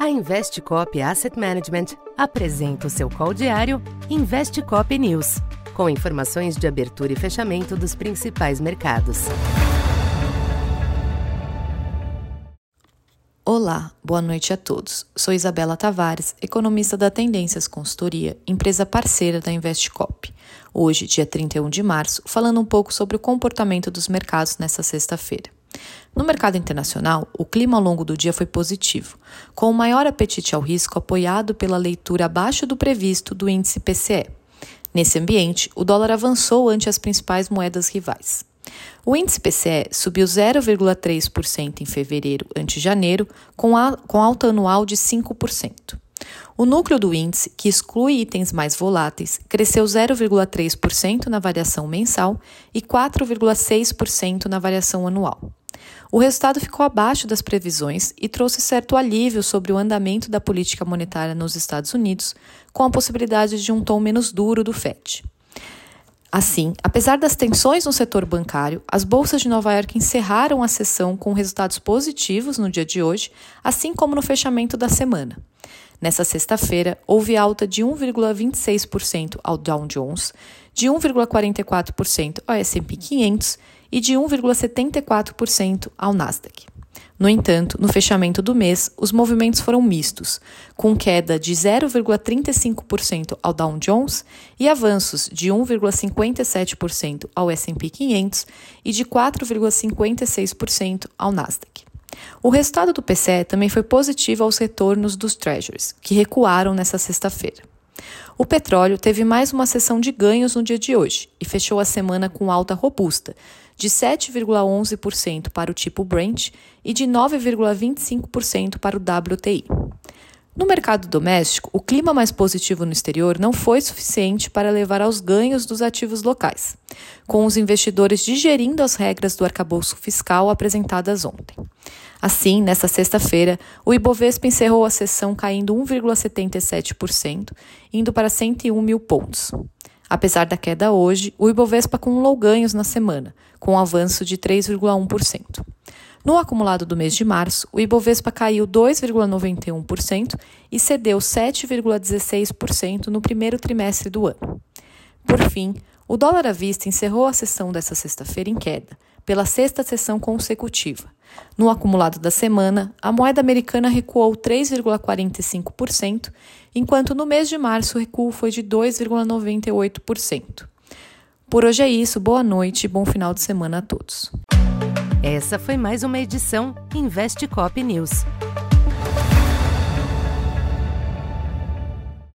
A Investcop Asset Management apresenta o seu call diário Investcop News, com informações de abertura e fechamento dos principais mercados. Olá, boa noite a todos. Sou Isabela Tavares, economista da Tendências Consultoria, empresa parceira da Investcop. Hoje, dia 31 de março, falando um pouco sobre o comportamento dos mercados nesta sexta-feira. No mercado internacional, o clima ao longo do dia foi positivo, com o maior apetite ao risco apoiado pela leitura abaixo do previsto do índice PCE. Nesse ambiente, o dólar avançou ante as principais moedas rivais. O índice PCE subiu 0,3% em fevereiro ante janeiro, com, a, com alta anual de 5%. O núcleo do índice, que exclui itens mais voláteis, cresceu 0,3% na variação mensal e 4,6% na variação anual. O resultado ficou abaixo das previsões e trouxe certo alívio sobre o andamento da política monetária nos Estados Unidos, com a possibilidade de um tom menos duro do FED. Assim, apesar das tensões no setor bancário, as bolsas de Nova York encerraram a sessão com resultados positivos no dia de hoje, assim como no fechamento da semana. Nessa sexta-feira, houve alta de 1,26% ao Dow Jones, de 1,44% ao S&P 500 e de 1,74% ao Nasdaq. No entanto, no fechamento do mês, os movimentos foram mistos, com queda de 0,35% ao Dow Jones e avanços de 1,57% ao S&P 500 e de 4,56% ao Nasdaq. O resultado do PCE também foi positivo aos retornos dos Treasuries, que recuaram nesta sexta-feira. O petróleo teve mais uma sessão de ganhos no dia de hoje e fechou a semana com alta robusta, de 7,11% para o tipo Brent e de 9,25% para o WTI. No mercado doméstico, o clima mais positivo no exterior não foi suficiente para levar aos ganhos dos ativos locais, com os investidores digerindo as regras do arcabouço fiscal apresentadas ontem. Assim, nesta sexta-feira, o Ibovespa encerrou a sessão caindo 1,77%, indo para 101 mil pontos. Apesar da queda hoje, o Ibovespa acumulou ganhos na semana, com um avanço de 3,1%. No acumulado do mês de março, o Ibovespa caiu 2,91% e cedeu 7,16% no primeiro trimestre do ano. Por fim, o dólar à vista encerrou a sessão desta sexta-feira em queda, pela sexta sessão consecutiva. No acumulado da semana, a moeda americana recuou 3,45%, enquanto no mês de março o recuo foi de 2,98%. Por hoje é isso, boa noite e bom final de semana a todos. Essa foi mais uma edição Investe Cop News.